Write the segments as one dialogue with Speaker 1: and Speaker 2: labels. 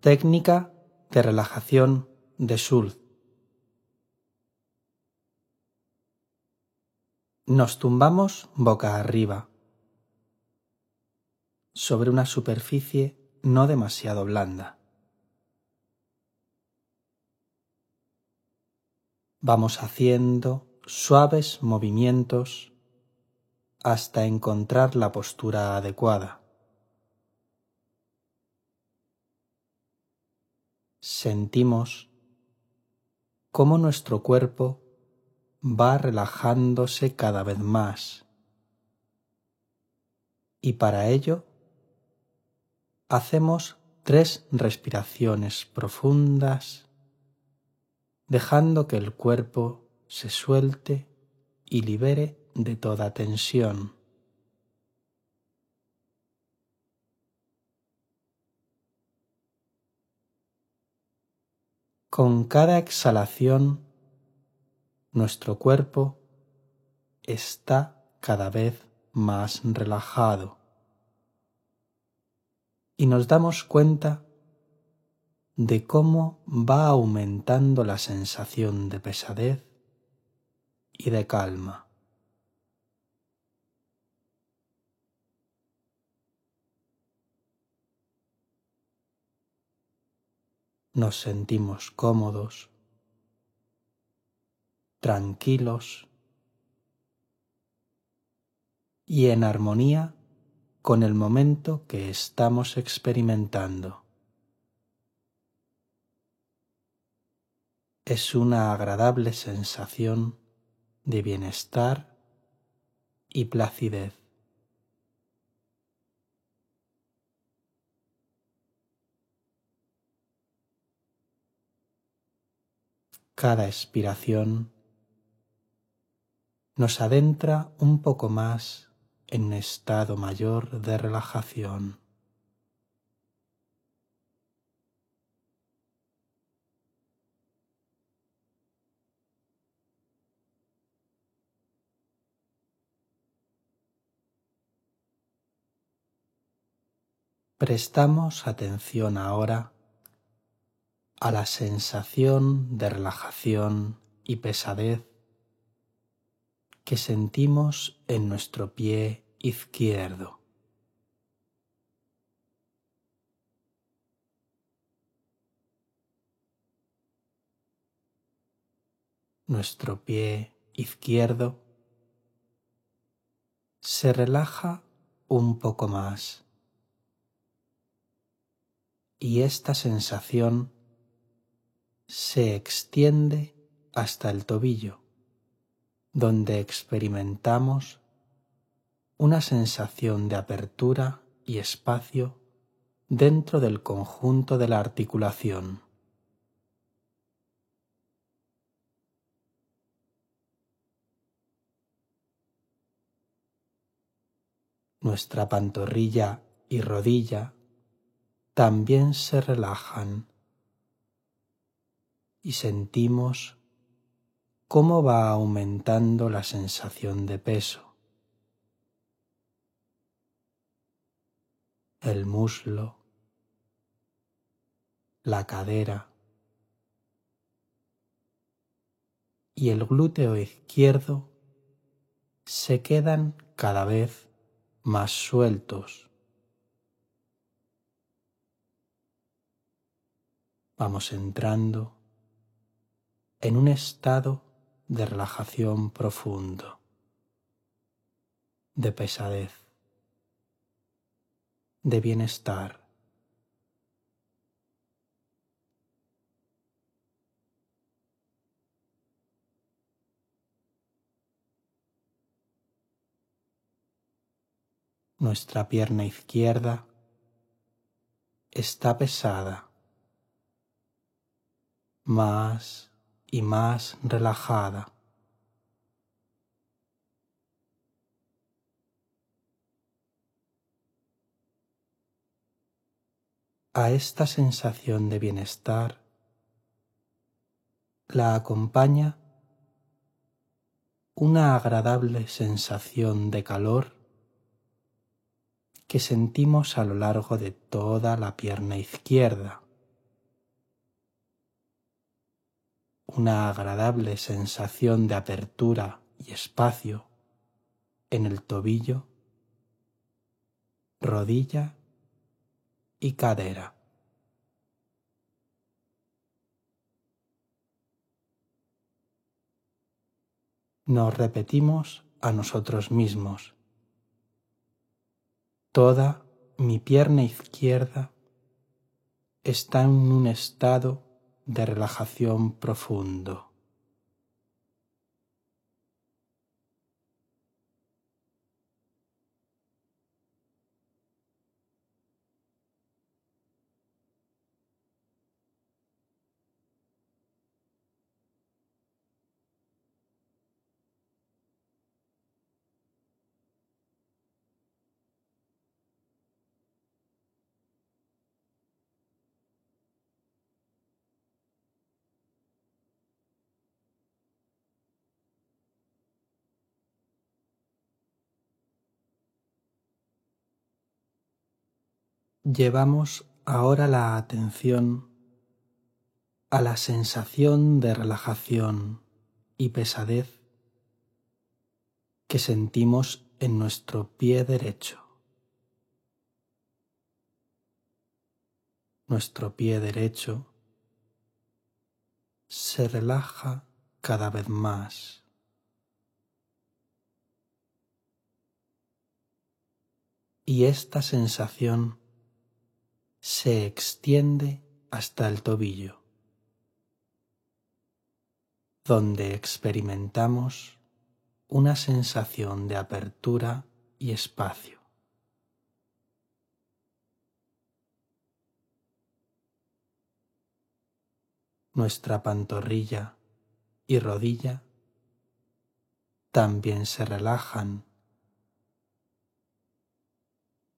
Speaker 1: Técnica de relajación de Schultz. Nos tumbamos boca arriba sobre una superficie no demasiado blanda. Vamos haciendo suaves movimientos hasta encontrar la postura adecuada. sentimos cómo nuestro cuerpo va relajándose cada vez más. Y para ello hacemos tres respiraciones profundas, dejando que el cuerpo se suelte y libere de toda tensión. Con cada exhalación, nuestro cuerpo está cada vez más relajado y nos damos cuenta de cómo va aumentando la sensación de pesadez y de calma. nos sentimos cómodos, tranquilos y en armonía con el momento que estamos experimentando. Es una agradable sensación de bienestar y placidez. cada expiración nos adentra un poco más en estado mayor de relajación. Prestamos atención ahora a la sensación de relajación y pesadez que sentimos en nuestro pie izquierdo. Nuestro pie izquierdo se relaja un poco más y esta sensación se extiende hasta el tobillo, donde experimentamos una sensación de apertura y espacio dentro del conjunto de la articulación. Nuestra pantorrilla y rodilla también se relajan y sentimos cómo va aumentando la sensación de peso. El muslo, la cadera y el glúteo izquierdo se quedan cada vez más sueltos. Vamos entrando en un estado de relajación profundo, de pesadez, de bienestar. Nuestra pierna izquierda está pesada, más y más relajada. A esta sensación de bienestar la acompaña una agradable sensación de calor que sentimos a lo largo de toda la pierna izquierda. Una agradable sensación de apertura y espacio en el tobillo, rodilla y cadera. Nos repetimos a nosotros mismos. Toda mi pierna izquierda está en un estado de relajación profundo. Llevamos ahora la atención a la sensación de relajación y pesadez que sentimos en nuestro pie derecho. Nuestro pie derecho se relaja cada vez más. Y esta sensación se extiende hasta el tobillo, donde experimentamos una sensación de apertura y espacio. Nuestra pantorrilla y rodilla también se relajan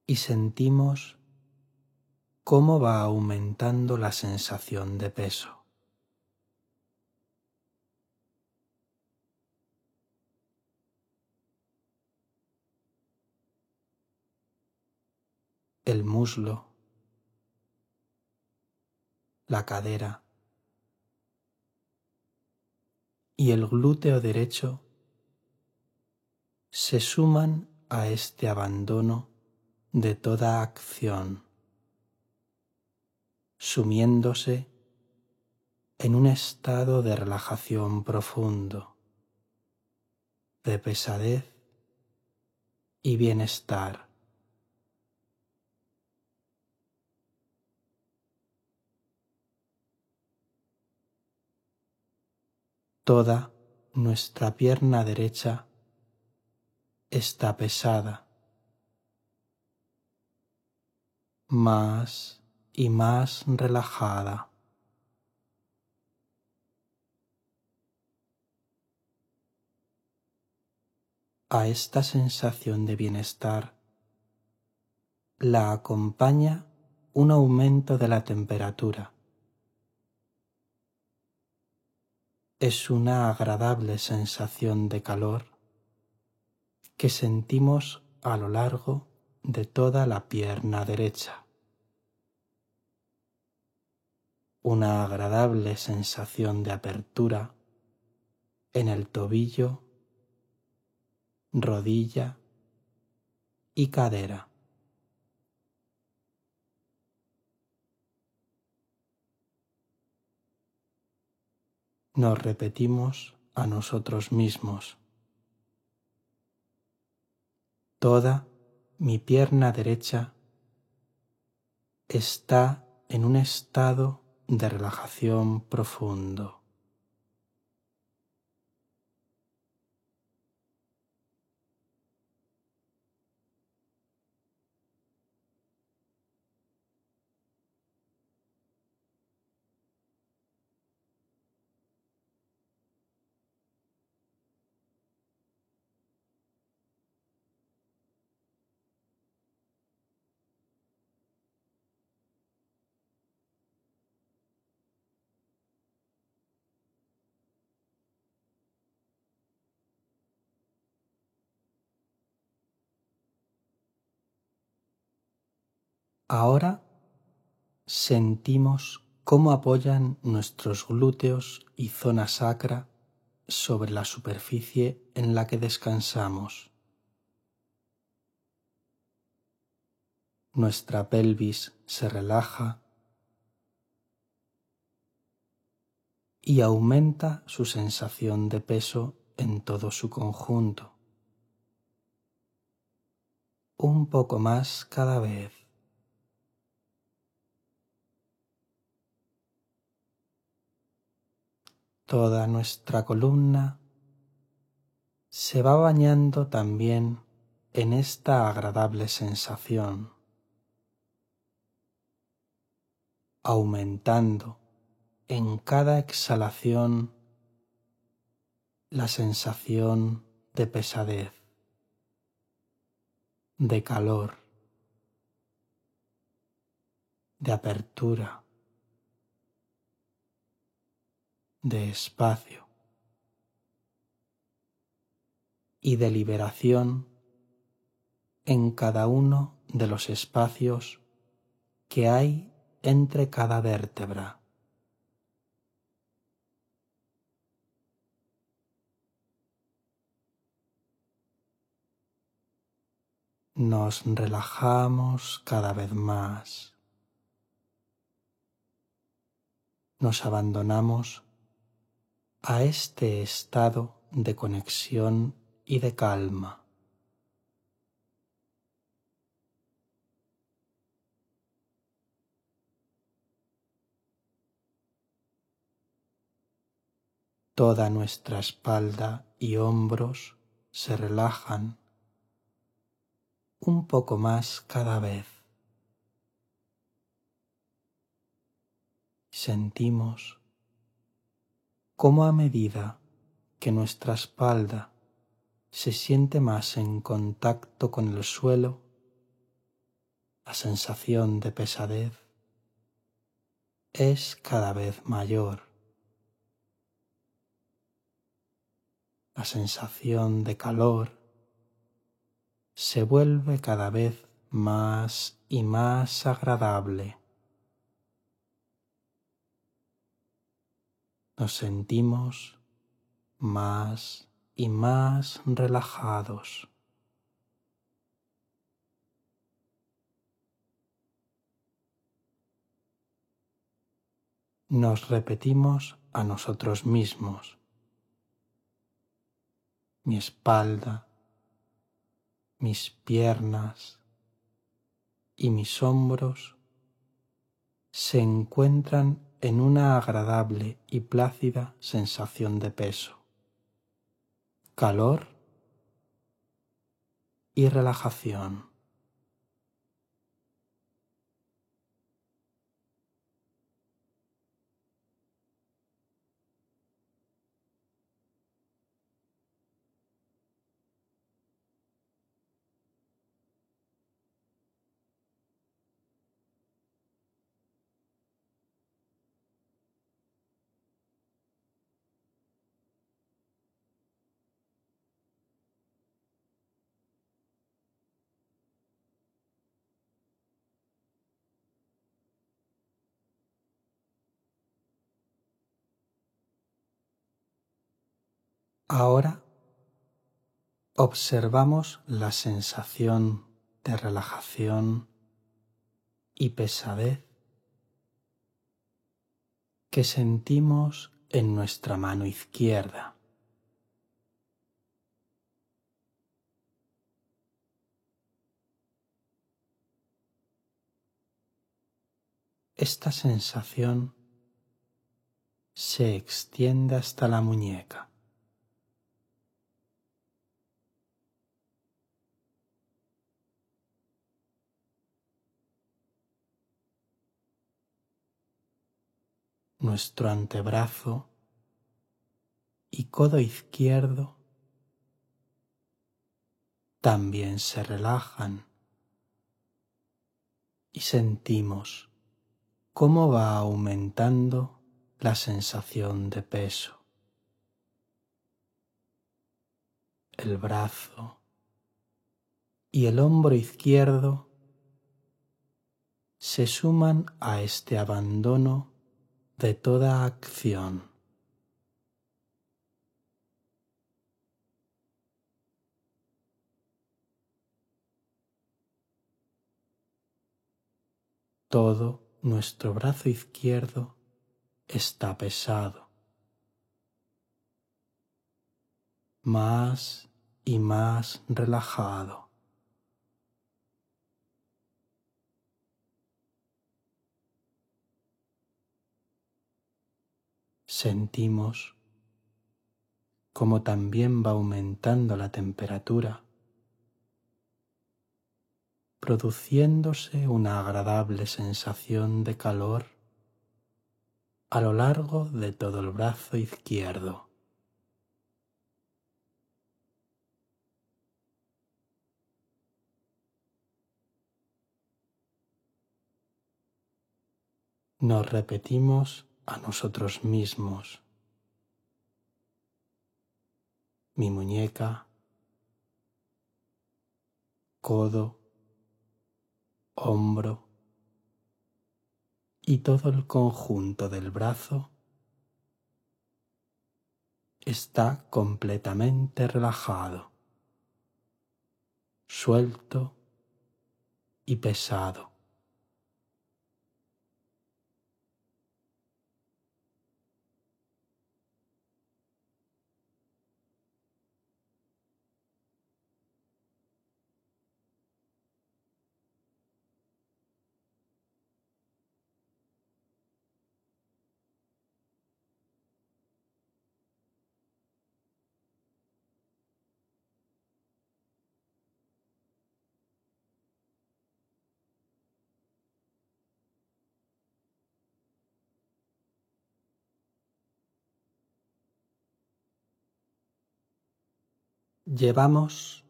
Speaker 1: y sentimos cómo va aumentando la sensación de peso. el muslo, la cadera. Y el glúteo derecho se suman a este abandono de toda acción sumiéndose en un estado de relajación profundo, de pesadez y bienestar. Toda nuestra pierna derecha está pesada, más y más relajada. A esta sensación de bienestar la acompaña un aumento de la temperatura. Es una agradable sensación de calor que sentimos a lo largo de toda la pierna derecha. Una agradable sensación de apertura en el tobillo, rodilla y cadera. Nos repetimos a nosotros mismos. Toda mi pierna derecha está en un estado de relajación profundo. Ahora sentimos cómo apoyan nuestros glúteos y zona sacra sobre la superficie en la que descansamos. Nuestra pelvis se relaja y aumenta su sensación de peso en todo su conjunto. Un poco más cada vez. Toda nuestra columna se va bañando también en esta agradable sensación, aumentando en cada exhalación la sensación de pesadez, de calor, de apertura. De espacio y de liberación en cada uno de los espacios que hay entre cada vértebra. Nos relajamos cada vez más. Nos abandonamos a este estado de conexión y de calma. Toda nuestra espalda y hombros se relajan un poco más cada vez. Sentimos cómo a medida que nuestra espalda se siente más en contacto con el suelo, la sensación de pesadez es cada vez mayor. La sensación de calor se vuelve cada vez más y más agradable. Nos sentimos más y más relajados. Nos repetimos a nosotros mismos. Mi espalda, mis piernas y mis hombros se encuentran en una agradable y plácida sensación de peso, calor y relajación. Ahora observamos la sensación de relajación y pesadez que sentimos en nuestra mano izquierda. Esta sensación se extiende hasta la muñeca. Nuestro antebrazo y codo izquierdo también se relajan y sentimos cómo va aumentando la sensación de peso. El brazo y el hombro izquierdo se suman a este abandono de toda acción. Todo nuestro brazo izquierdo está pesado. Más y más relajado. Sentimos como también va aumentando la temperatura produciéndose una agradable sensación de calor a lo largo de todo el brazo izquierdo. Nos repetimos a nosotros mismos. Mi muñeca, codo, hombro y todo el conjunto del brazo está completamente relajado, suelto y pesado. Llevamos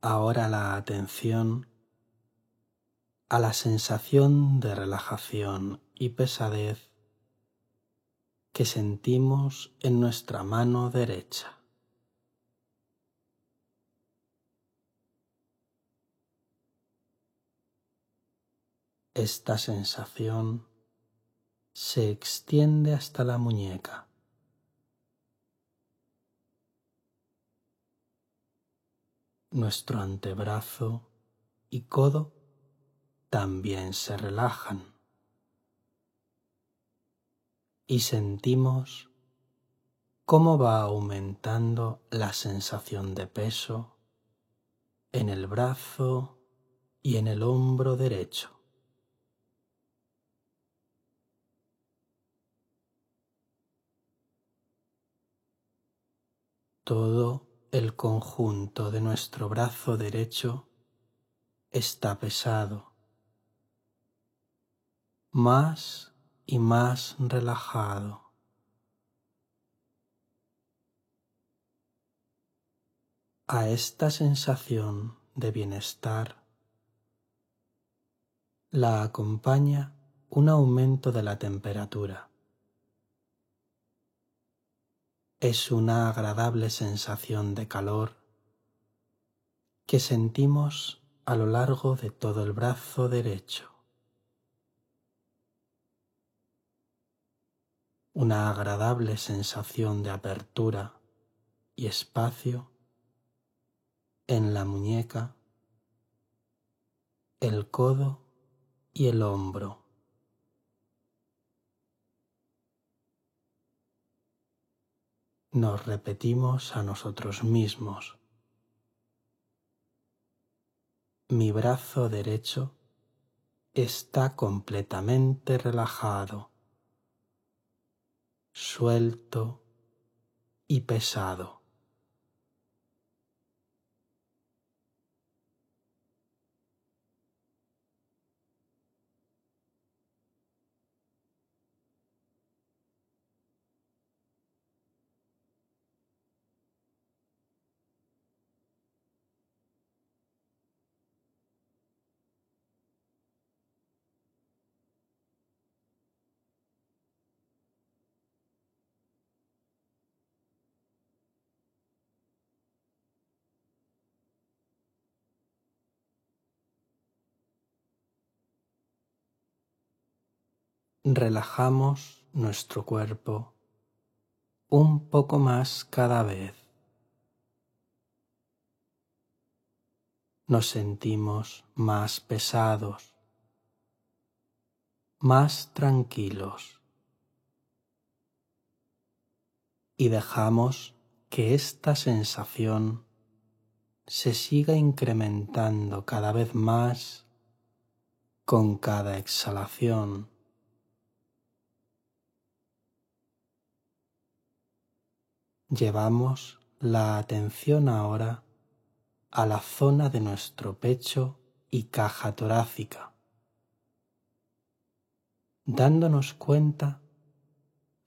Speaker 1: ahora la atención a la sensación de relajación y pesadez que sentimos en nuestra mano derecha. Esta sensación se extiende hasta la muñeca. Nuestro antebrazo y codo también se relajan y sentimos cómo va aumentando la sensación de peso en el brazo y en el hombro derecho. Todo el conjunto de nuestro brazo derecho está pesado, más y más relajado. A esta sensación de bienestar la acompaña un aumento de la temperatura es una agradable sensación de calor que sentimos a lo largo de todo el brazo derecho. Una agradable sensación de apertura y espacio en la muñeca, el codo y el hombro. Nos repetimos a nosotros mismos. Mi brazo derecho está completamente relajado, suelto y pesado. Relajamos nuestro cuerpo un poco más cada vez. Nos sentimos más pesados, más tranquilos y dejamos que esta sensación se siga incrementando cada vez más con cada exhalación. Llevamos la atención ahora a la zona de nuestro pecho y caja torácica, dándonos cuenta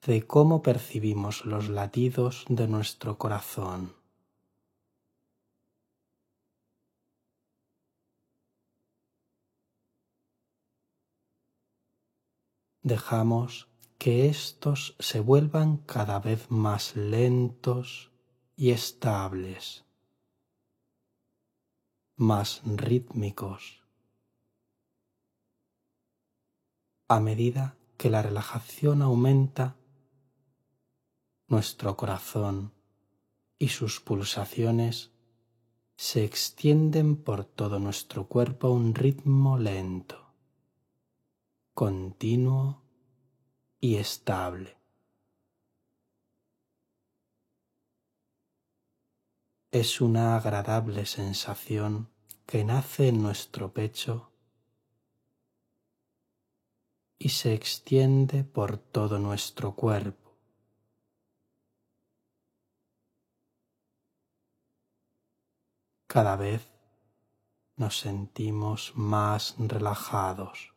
Speaker 1: de cómo percibimos los latidos de nuestro corazón. Dejamos que éstos se vuelvan cada vez más lentos y estables, más rítmicos, a medida que la relajación aumenta, nuestro corazón y sus pulsaciones se extienden por todo nuestro cuerpo a un ritmo lento, continuo y estable. Es una agradable sensación que nace en nuestro pecho y se extiende por todo nuestro cuerpo. Cada vez nos sentimos más relajados.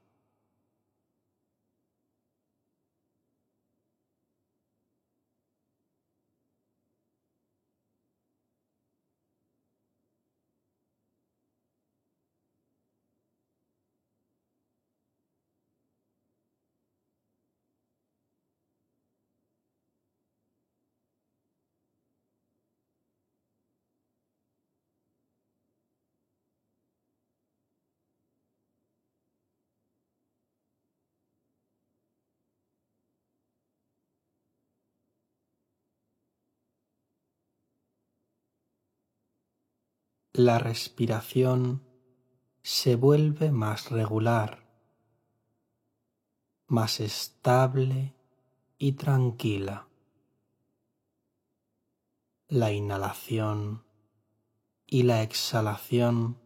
Speaker 1: La respiración se vuelve más regular, más estable y tranquila. La inhalación y la exhalación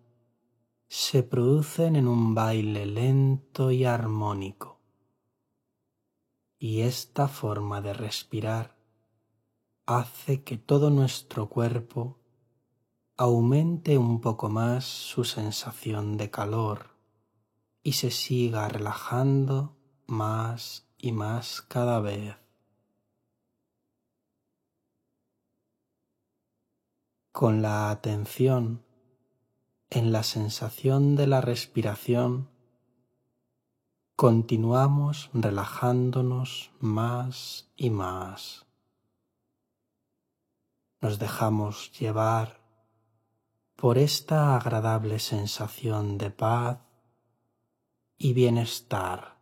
Speaker 1: se producen en un baile lento y armónico. Y esta forma de respirar hace que todo nuestro cuerpo aumente un poco más su sensación de calor y se siga relajando más y más cada vez. Con la atención en la sensación de la respiración, continuamos relajándonos más y más. Nos dejamos llevar por esta agradable sensación de paz y bienestar,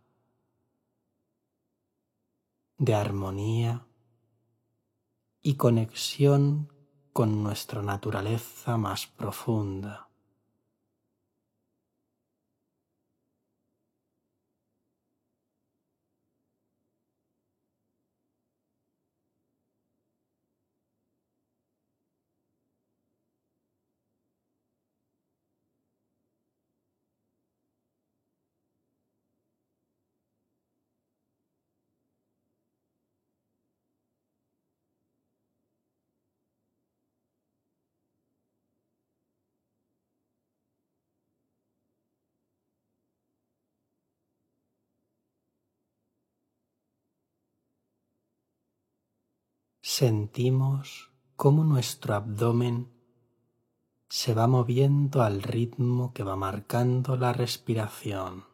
Speaker 1: de armonía y conexión con nuestra naturaleza más profunda. Sentimos cómo nuestro abdomen se va moviendo al ritmo que va marcando la respiración.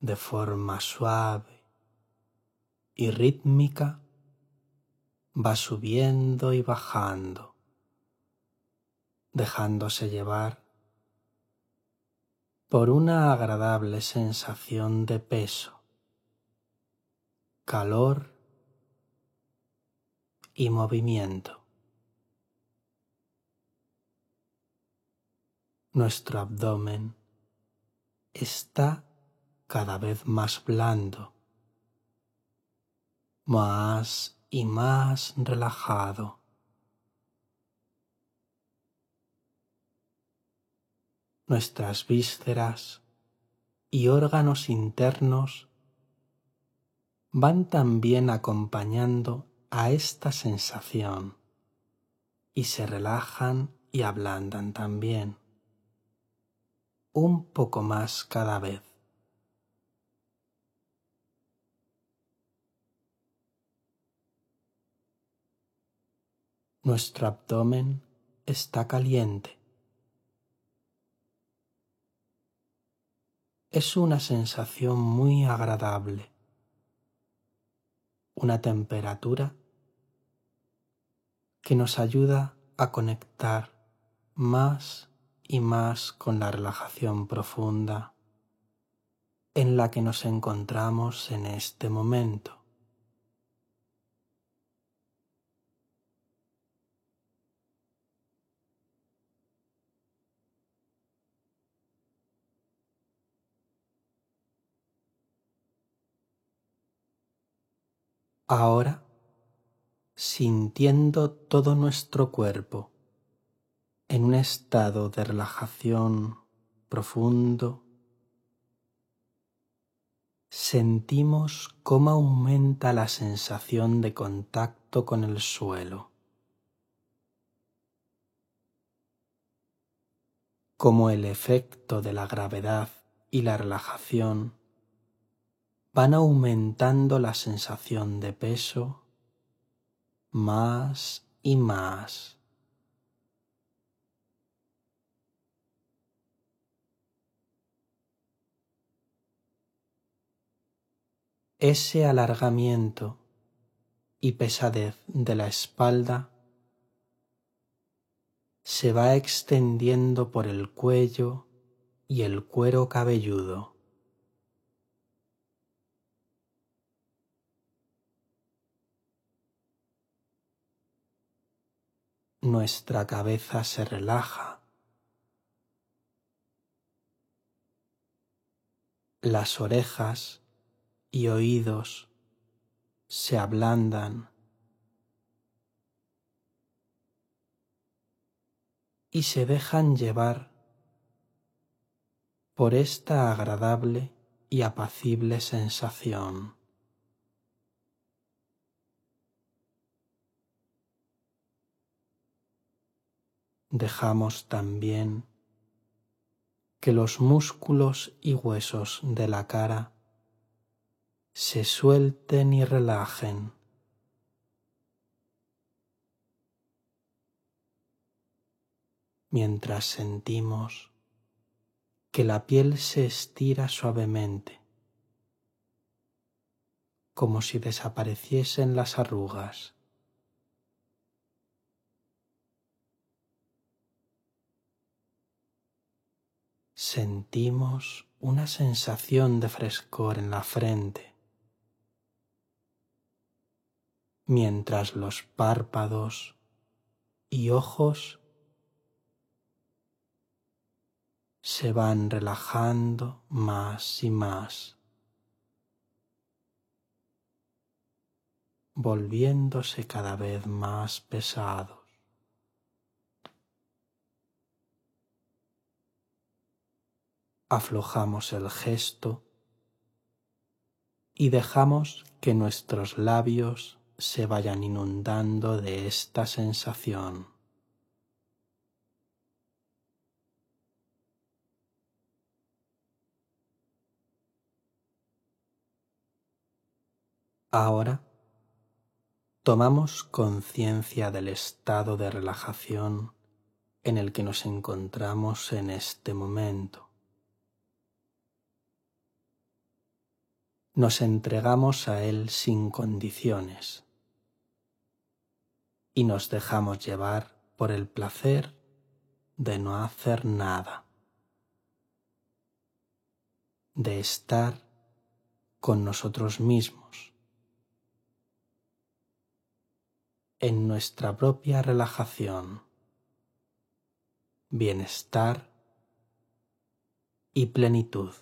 Speaker 1: De forma suave y rítmica va subiendo y bajando, dejándose llevar por una agradable sensación de peso, calor y movimiento. Nuestro abdomen está cada vez más blando, más y más relajado. Nuestras vísceras y órganos internos van también acompañando a esta sensación y se relajan y ablandan también un poco más cada vez. Nuestro abdomen está caliente. Es una sensación muy agradable, una temperatura que nos ayuda a conectar más y más con la relajación profunda en la que nos encontramos en este momento. Ahora, sintiendo todo nuestro cuerpo, en un estado de relajación profundo, sentimos cómo aumenta la sensación de contacto con el suelo, como el efecto de la gravedad y la relajación van aumentando la sensación de peso más y más. ese alargamiento y pesadez de la espalda se va extendiendo por el cuello y el cuero cabelludo. Nuestra cabeza se relaja. Las orejas y oídos se ablandan y se dejan llevar por esta agradable y apacible sensación. Dejamos también que los músculos y huesos de la cara se suelten y relajen. Mientras sentimos que la piel se estira suavemente, como si desapareciesen las arrugas. Sentimos una sensación de frescor en la frente mientras los párpados y ojos se van relajando más y más, volviéndose cada vez más pesados. Aflojamos el gesto y dejamos que nuestros labios se vayan inundando de esta sensación. Ahora tomamos conciencia del estado de relajación en el que nos encontramos en este momento. Nos entregamos a él sin condiciones y nos dejamos llevar por el placer de no hacer nada. de estar con nosotros mismos, en nuestra propia relajación, bienestar y plenitud.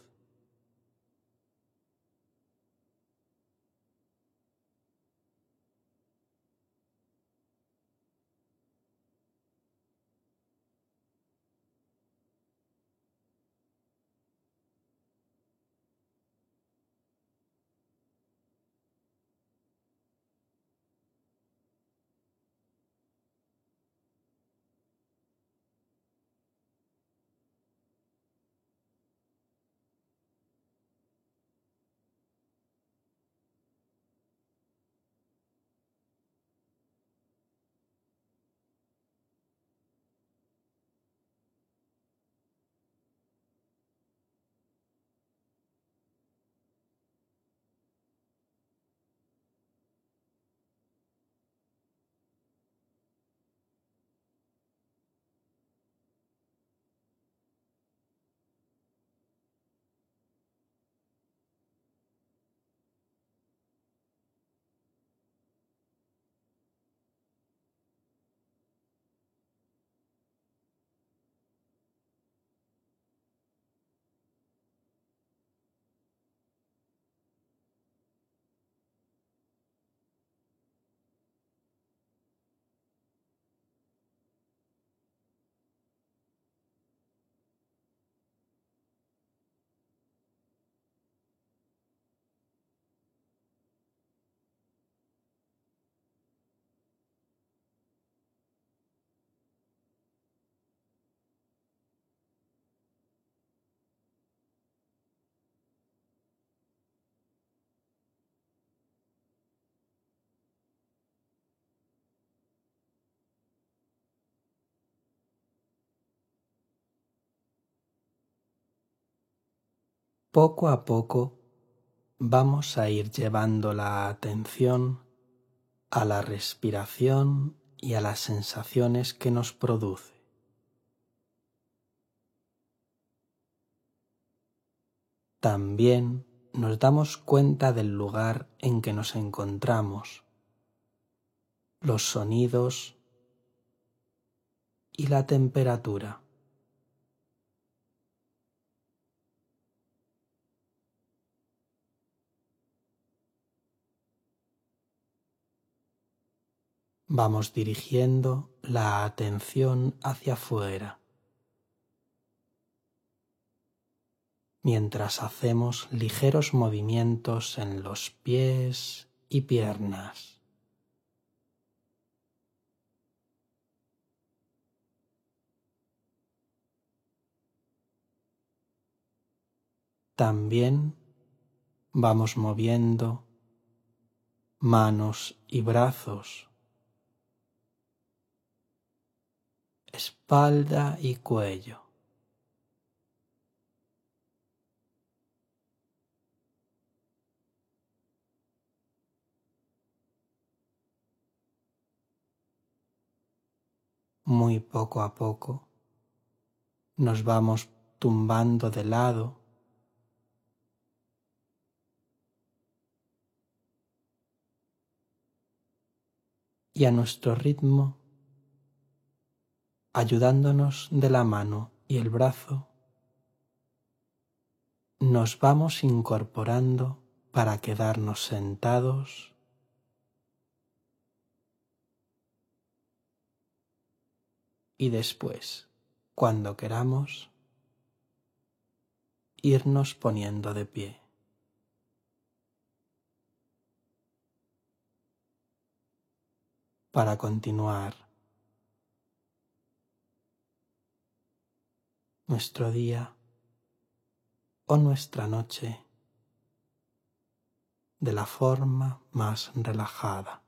Speaker 1: Poco a poco vamos a ir llevando la atención a la respiración y a las sensaciones que nos produce. También nos damos cuenta del lugar en que nos encontramos, los sonidos y la temperatura. Vamos dirigiendo la atención hacia afuera mientras hacemos ligeros movimientos en los pies y piernas. También vamos moviendo manos y brazos espalda y cuello. Muy poco a poco nos vamos tumbando de lado y a nuestro ritmo ayudándonos de la mano y el brazo, nos vamos incorporando para quedarnos sentados y después, cuando queramos, irnos poniendo de pie. Para continuar nuestro día o nuestra noche de la forma más relajada.